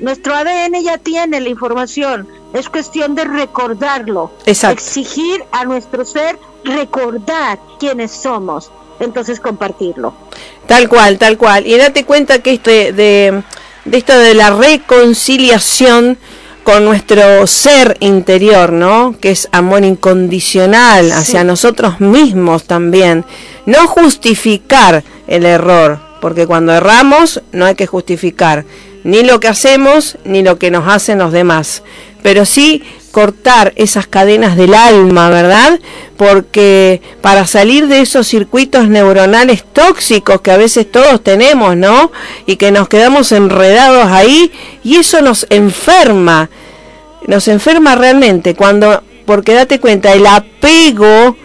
nuestro ADN ya tiene la información, es cuestión de recordarlo. Exigir a nuestro ser recordar quiénes somos, entonces compartirlo. Tal cual, tal cual. Y date cuenta que esto de, de, esto de la reconciliación con nuestro ser interior, ¿no? Que es amor incondicional hacia nosotros mismos también. No justificar el error, porque cuando erramos no hay que justificar ni lo que hacemos ni lo que nos hacen los demás, pero sí cortar esas cadenas del alma, ¿verdad? Porque para salir de esos circuitos neuronales tóxicos que a veces todos tenemos, ¿no? Y que nos quedamos enredados ahí y eso nos enferma, nos enferma realmente cuando, porque date cuenta, el apego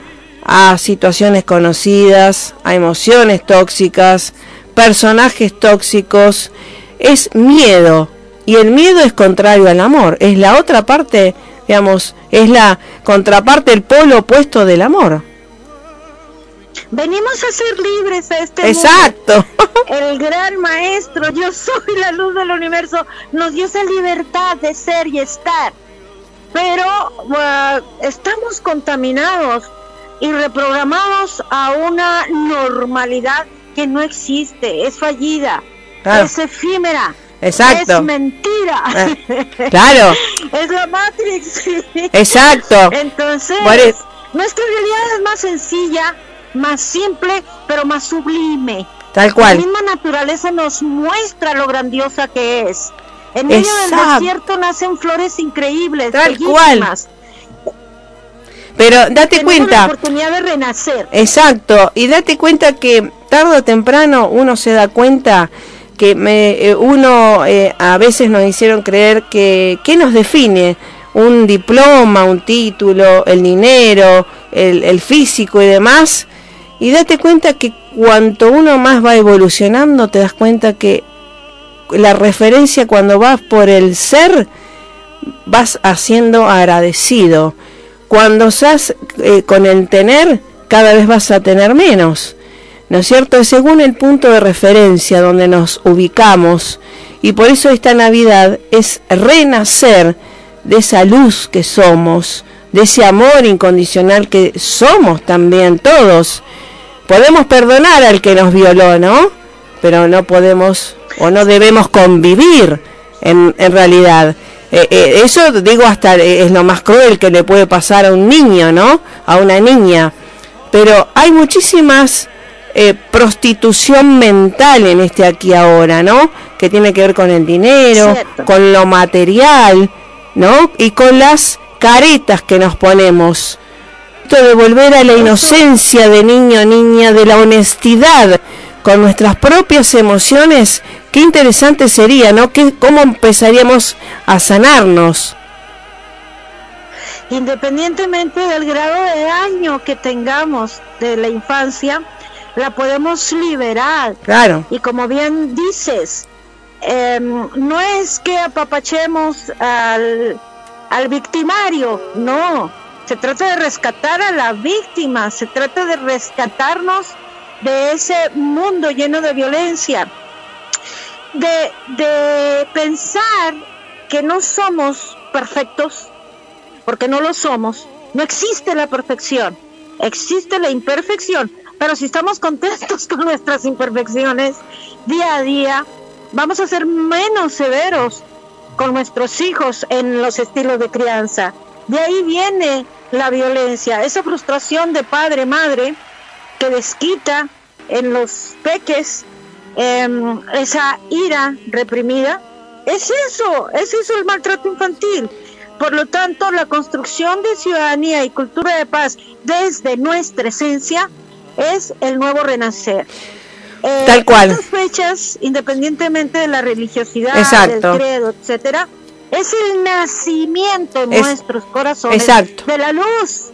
a situaciones conocidas, a emociones tóxicas, personajes tóxicos, es miedo. Y el miedo es contrario al amor. Es la otra parte, digamos, es la contraparte, el polo opuesto del amor. Venimos a ser libres a este Exacto. El gran maestro, yo soy la luz del universo, nos dio esa libertad de ser y estar. Pero uh, estamos contaminados y reprogramados a una normalidad que no existe, es fallida es efímera. Exacto. Es mentira. Eh, claro. es la Matrix. Exacto. Entonces, nuestra realidad es más sencilla, más simple, pero más sublime. Tal cual. La misma naturaleza nos muestra lo grandiosa que es. En medio del desierto nacen flores increíbles, Tal cual. Pero date cuenta. La oportunidad de renacer. Exacto. Y date cuenta que tarde o temprano uno se da cuenta que me, eh, uno eh, a veces nos hicieron creer que qué nos define un diploma, un título, el dinero, el, físico y demás. Y date cuenta que cuanto uno más va evolucionando, te das cuenta que la referencia cuando vas por el ser, vas haciendo agradecido. Cuando estás eh, con el tener, cada vez vas a tener menos. ¿No es cierto? según el punto de referencia donde nos ubicamos y por eso esta Navidad es renacer de esa luz que somos, de ese amor incondicional que somos también todos. Podemos perdonar al que nos violó, ¿no? Pero no podemos o no debemos convivir en, en realidad. Eh, eh, eso digo hasta es lo más cruel que le puede pasar a un niño, ¿no? A una niña. Pero hay muchísimas eh, prostitución mental en este aquí ahora, ¿no? Que tiene que ver con el dinero, con lo material, ¿no? Y con las caretas que nos ponemos. Esto de volver a la inocencia de niño, niña, de la honestidad con nuestras propias emociones, qué interesante sería, ¿no? ¿Qué, ¿Cómo empezaríamos a sanarnos? Independientemente del grado de daño que tengamos de la infancia, la podemos liberar. Claro. Y como bien dices, em, no es que apapachemos al, al victimario, no. Se trata de rescatar a la víctima, se trata de rescatarnos de ese mundo lleno de violencia. de, de pensar que no somos perfectos, porque no lo somos. No existe la perfección, existe la imperfección, pero si estamos contentos con nuestras imperfecciones día a día, vamos a ser menos severos con nuestros hijos en los estilos de crianza. De ahí viene la violencia, esa frustración de padre, madre, que desquita en los peques, em, esa ira reprimida. Es eso, es eso el maltrato infantil. Por lo tanto, la construcción de ciudadanía y cultura de paz desde nuestra esencia es el nuevo renacer. Eh, Tal cual. Estas fechas, independientemente de la religiosidad, Exacto. del credo, etcétera, es el nacimiento en Es- nuestros corazones Exacto. de la luz,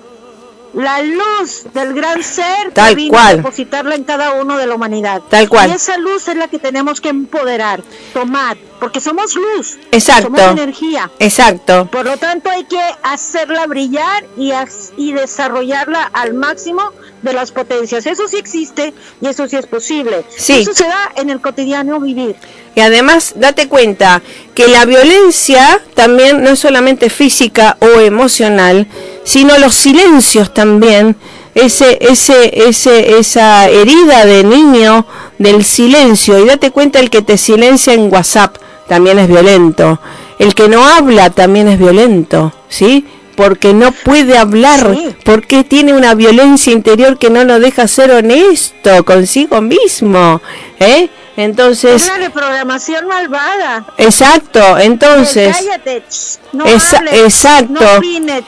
la luz del gran ser Tal que vino cual. a depositarla en cada uno de la humanidad. Tal cual. Y esa luz es la que tenemos que empoderar, tomar, porque somos luz, Exacto. somos energía. Exacto. Por lo tanto, hay que hacerla brillar y, y desarrollarla al máximo de las potencias. Eso sí existe y eso sí es posible. Sí. Eso se da en el cotidiano vivir. Y además, date cuenta que la violencia también no es solamente física o emocional, sino los silencios también. Ese, ese, ese, esa herida de niño del silencio. Y date cuenta el que te silencia en WhatsApp también es violento. El que no habla también es violento, ¿sí? Porque no puede hablar, Sí. porque tiene una violencia interior que no lo deja ser honesto consigo mismo, ¿eh? Entonces, Es una reprogramación malvada. exacto, entonces, Cállate, no hables, exacto. no opines,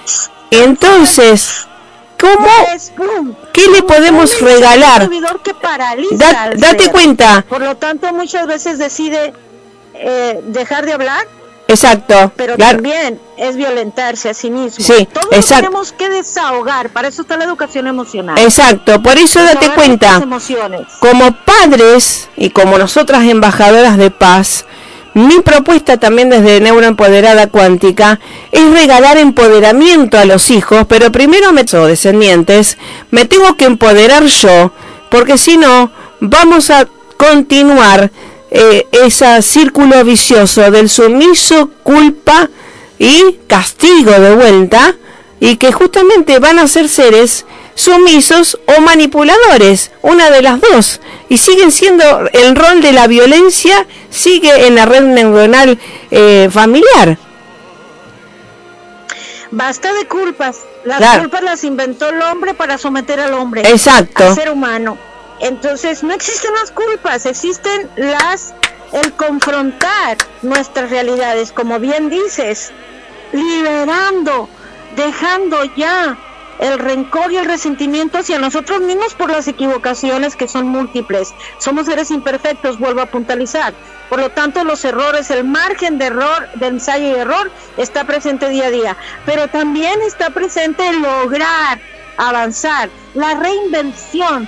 entonces, ¿cómo, qué le podemos regalar? inhibidor que paraliza Da- date ser. cuenta, Por lo tanto, muchas veces decide eh, dejar de hablar, exacto, pero claro, también es violentarse a sí mismo. Sí, Todos exacto. tenemos que desahogar, para eso está la educación emocional. exacto, por eso date cuenta, emociones. como padres y como nosotras embajadoras de paz, mi propuesta también desde Neuroempoderada Cuántica es regalar empoderamiento a los hijos, pero primero me o descendientes, me tengo que empoderar yo, porque si no, vamos a continuar eh, ese círculo vicioso del sumiso, culpa y castigo de vuelta, y que justamente van a ser seres sumisos o manipuladores, una de las dos, y siguen siendo el rol de la violencia, sigue en la red neuronal eh, familiar. Basta de culpas. Las Claro. culpas las inventó el hombre para someter al hombre. Exacto. Al ser humano. Entonces, no existen las culpas, existen las el confrontar nuestras realidades, como bien dices, liberando, dejando ya el rencor y el resentimiento hacia nosotros mismos por las equivocaciones que son múltiples. Somos seres imperfectos, vuelvo a puntualizar. Por lo tanto, los errores, el margen de error, de ensayo y error, está presente día a día. Pero también está presente lograr avanzar. La reinvención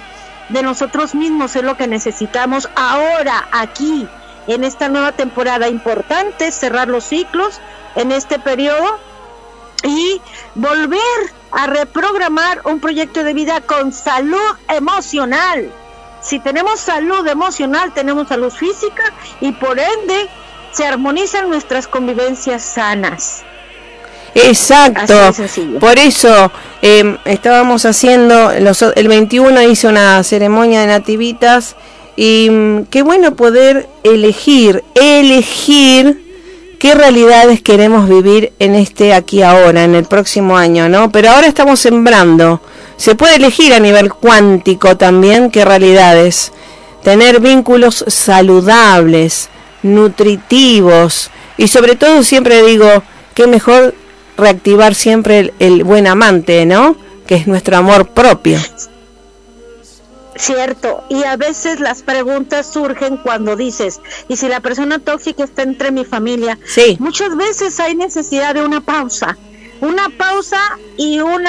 de nosotros mismos es lo que necesitamos ahora, aquí, en esta nueva temporada. Importante cerrar los ciclos en este periodo y volver a reprogramar un proyecto de vida con salud emocional. Si tenemos salud emocional, tenemos salud física y por ende se armonizan nuestras convivencias sanas. Exacto. Por eso eh, estábamos haciendo, los, el 21 hice una ceremonia de nativitas y mm, qué bueno poder elegir, elegir qué realidades queremos vivir en este aquí ahora, en el próximo año, ¿no? Pero ahora estamos sembrando. Se puede elegir a nivel cuántico también qué realidades. Tener vínculos saludables, nutritivos y sobre todo siempre digo, qué mejor reactivar siempre el, el buen amante, ¿no? Que es nuestro amor propio. Cierto, y a veces las preguntas surgen cuando dices, ¿y si la persona tóxica está entre mi familia? Sí. Muchas veces hay necesidad de una pausa, una pausa y un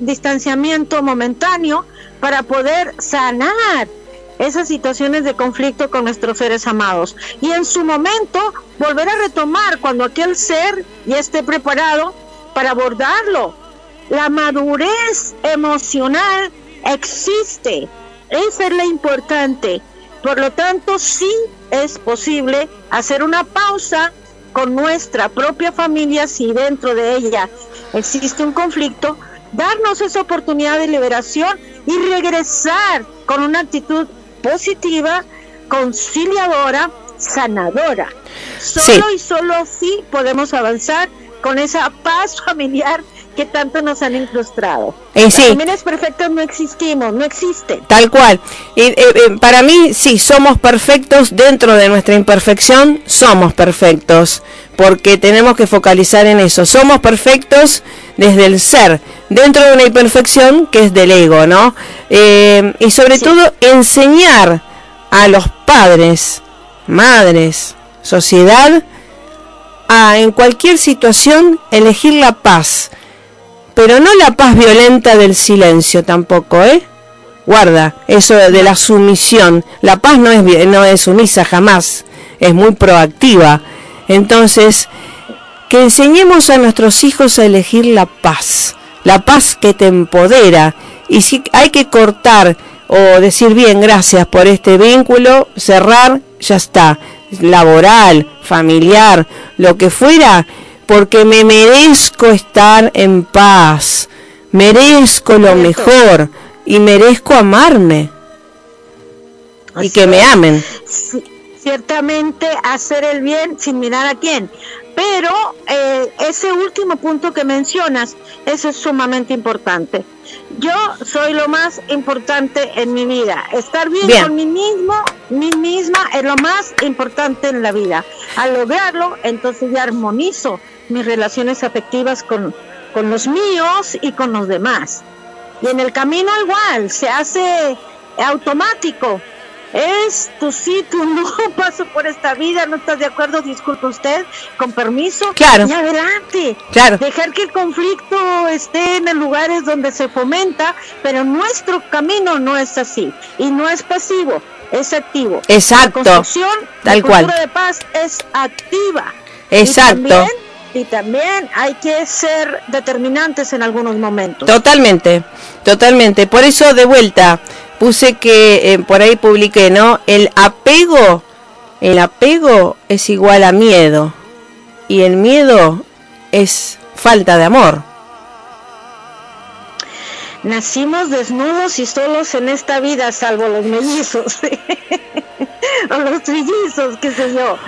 distanciamiento momentáneo para poder sanar esas situaciones de conflicto con nuestros seres amados. Y en su momento volver a retomar cuando aquel ser ya esté preparado para abordarlo. La madurez emocional existe. Esa es la importante. Por lo tanto, sí es posible hacer una pausa con nuestra propia familia si dentro de ella existe un conflicto, darnos esa oportunidad de liberación y regresar con una actitud positiva, conciliadora, sanadora. Solo y solo así podemos avanzar con esa paz familiar que tanto nos han incrustado. Eh, sí. Las perfectas no existimos, no existen. Tal cual. Y, eh, eh, para mí, sí, somos perfectos dentro de nuestra imperfección, somos perfectos, porque tenemos que focalizar en eso. Somos perfectos desde el ser, dentro de una imperfección que es del ego, ¿no? Eh, y sobre todo enseñar a los padres, madres, sociedad, a en cualquier situación elegir la paz pero no la paz violenta del silencio tampoco, ¿eh? Guarda, eso de la sumisión. La paz no es, no es sumisa jamás, es muy proactiva. Entonces, que enseñemos a nuestros hijos a elegir la paz, la paz que te empodera. Y si hay que cortar o decir bien, gracias por este vínculo, cerrar, ya está. Laboral, familiar, lo que fuera, porque me merezco estar en paz, merezco lo mejor y merezco amarme y que me amen. Ciertamente hacer el bien sin mirar a quién, pero eh, ese último punto que mencionas, eso es sumamente importante. Yo soy lo más importante en mi vida. Estar bien, con mí mismo, mí misma es lo más importante en la vida. Al lograrlo, entonces ya armonizo mis relaciones afectivas con, con los míos y con los demás. Y en el camino igual, se hace automático. Es tu sí, tu no, paso por esta vida, no estás de acuerdo, disculpe usted, con permiso. Claro. Y adelante. Claro. Dejar que el conflicto esté en lugares donde se fomenta, pero nuestro camino no es así. Y no es pasivo, es activo. Exacto. La construcción, Tal la cual. de paz es activa. Exacto y también hay que ser determinantes en algunos momentos. Totalmente, totalmente. Por eso de vuelta puse que eh, por ahí publiqué, ¿no? El apego, el apego es igual a miedo y el miedo es falta de amor. Nacimos desnudos y solos en esta vida, salvo los mellizos o los trillizos, qué sé yo.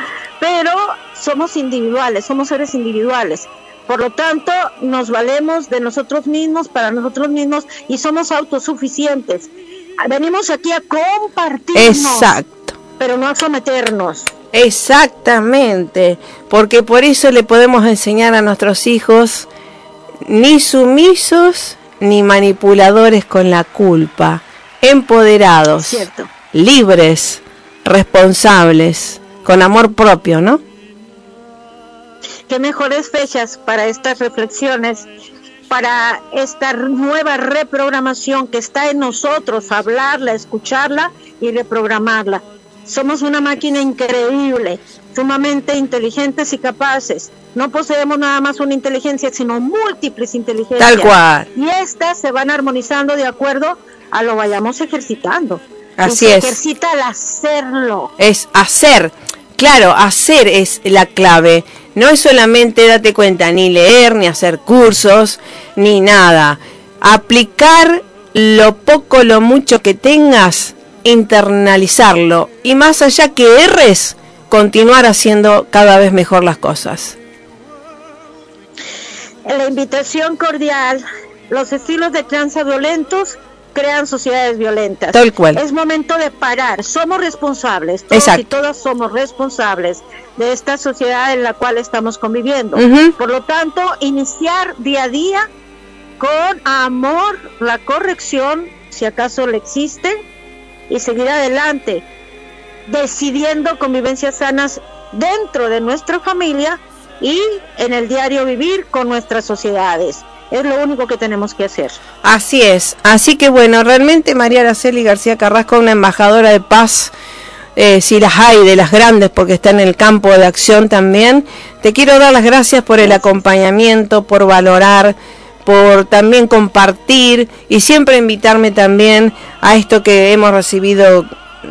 Pero somos individuales, somos seres individuales. Por lo tanto, nos valemos de nosotros mismos, para nosotros mismos, y somos autosuficientes. Venimos aquí a compartirnos. Exacto. Pero no a someternos. Exactamente, porque por eso le podemos enseñar a nuestros hijos ni sumisos ni manipuladores con la culpa, empoderados, libres, responsables, con amor propio, ¿no? qué mejores fechas para estas reflexiones, para esta nueva reprogramación que está en nosotros, hablarla, escucharla y reprogramarla. Somos una máquina increíble, sumamente inteligentes y capaces. No poseemos nada más una inteligencia, sino múltiples inteligencias. Tal cual. Y estas se van armonizando de acuerdo a lo vayamos ejercitando. Así y se es. ejercita al hacerlo. Es hacer. Claro, hacer es la clave. No es solamente date cuenta, ni leer, ni hacer cursos, ni nada. Aplicar lo poco, lo mucho que tengas, internalizarlo. Y más allá que erres, continuar haciendo cada vez mejor las cosas. La invitación cordial, los estilos de crianza violentos crean sociedades violentas. Tal cual. Es momento de parar. Somos responsables. Todos y todas somos responsables de esta sociedad en la cual estamos conviviendo. Por lo tanto, iniciar día a día con amor la corrección, si acaso le existe, y seguir adelante, decidiendo convivencias sanas dentro de nuestra familia y en el diario vivir con nuestras sociedades. Es lo único que tenemos que hacer. Así es. Así que bueno, realmente María Araceli García Carrasco, una embajadora de paz, eh, si las hay, de las grandes, porque está en el campo de acción también. Te quiero dar las gracias por el acompañamiento, por valorar, por también compartir y siempre invitarme también a esto que hemos recibido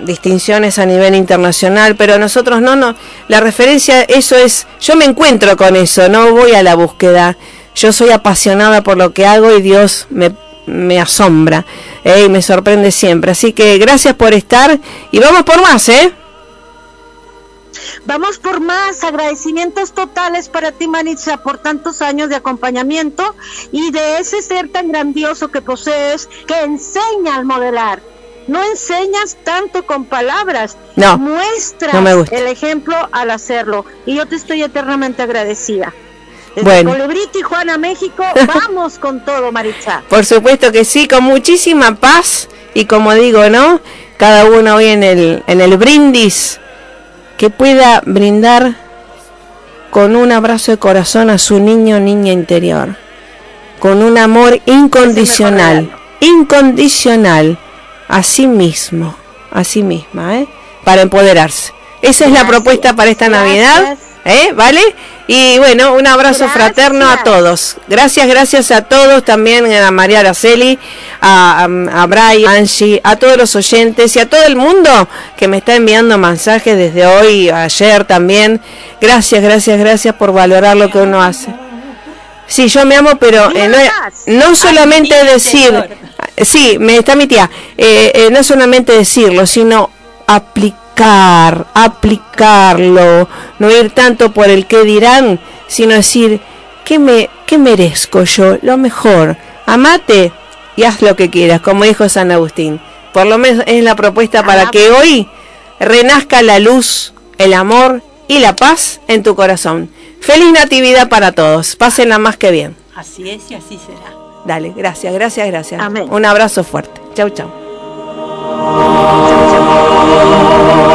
distinciones a nivel internacional, pero nosotros no, no, la referencia, eso es, yo me encuentro con eso, no voy a la búsqueda, yo soy apasionada por lo que hago y Dios me, me asombra eh, y me sorprende siempre, así que gracias por estar y vamos por más, ¿eh? Vamos por más agradecimientos totales para ti, Maritza, por tantos años de acompañamiento y de ese ser tan grandioso que posees que enseña al modelar. No enseñas tanto con palabras, no, muestras el ejemplo al hacerlo. Y yo te estoy eternamente agradecida. Desde bueno. Colibrí, México, vamos con todo, Maritza. Por supuesto que sí, con muchísima paz y como digo, ¿no? Cada uno hoy en el, en el brindis que pueda brindar con un abrazo de corazón a su niño o niña interior, con un amor incondicional, incondicional a sí mismo, a sí misma, ¿eh? para empoderarse. Esa es la propuesta para esta Navidad, ¿eh? ¿vale? Y bueno, un abrazo fraterno a todos. Gracias, gracias a todos, también a María Araceli, a, a, Brian, Angie, a todos los oyentes y a todo el mundo que me está enviando mensajes desde hoy, ayer también. Gracias, gracias, gracias por valorar lo que uno hace. Sí, yo me amo, pero eh, no, no, solamente decir, sí, me está mi tía, eh, eh, no solamente decirlo, sino aplicar aplicarlo, no ir tanto por el que dirán, sino decir, ¿qué, me, qué merezco yo? Lo mejor, amate y haz lo que quieras, como dijo San Agustín. Por lo menos es la propuesta para que hoy renazca la luz, el amor y la paz en tu corazón. Feliz Natividad para todos. Pásenla más que bien. Así es y así será. Dale, gracias, gracias, gracias. Amén. Un abrazo fuerte. Chau, chau. chau, chau.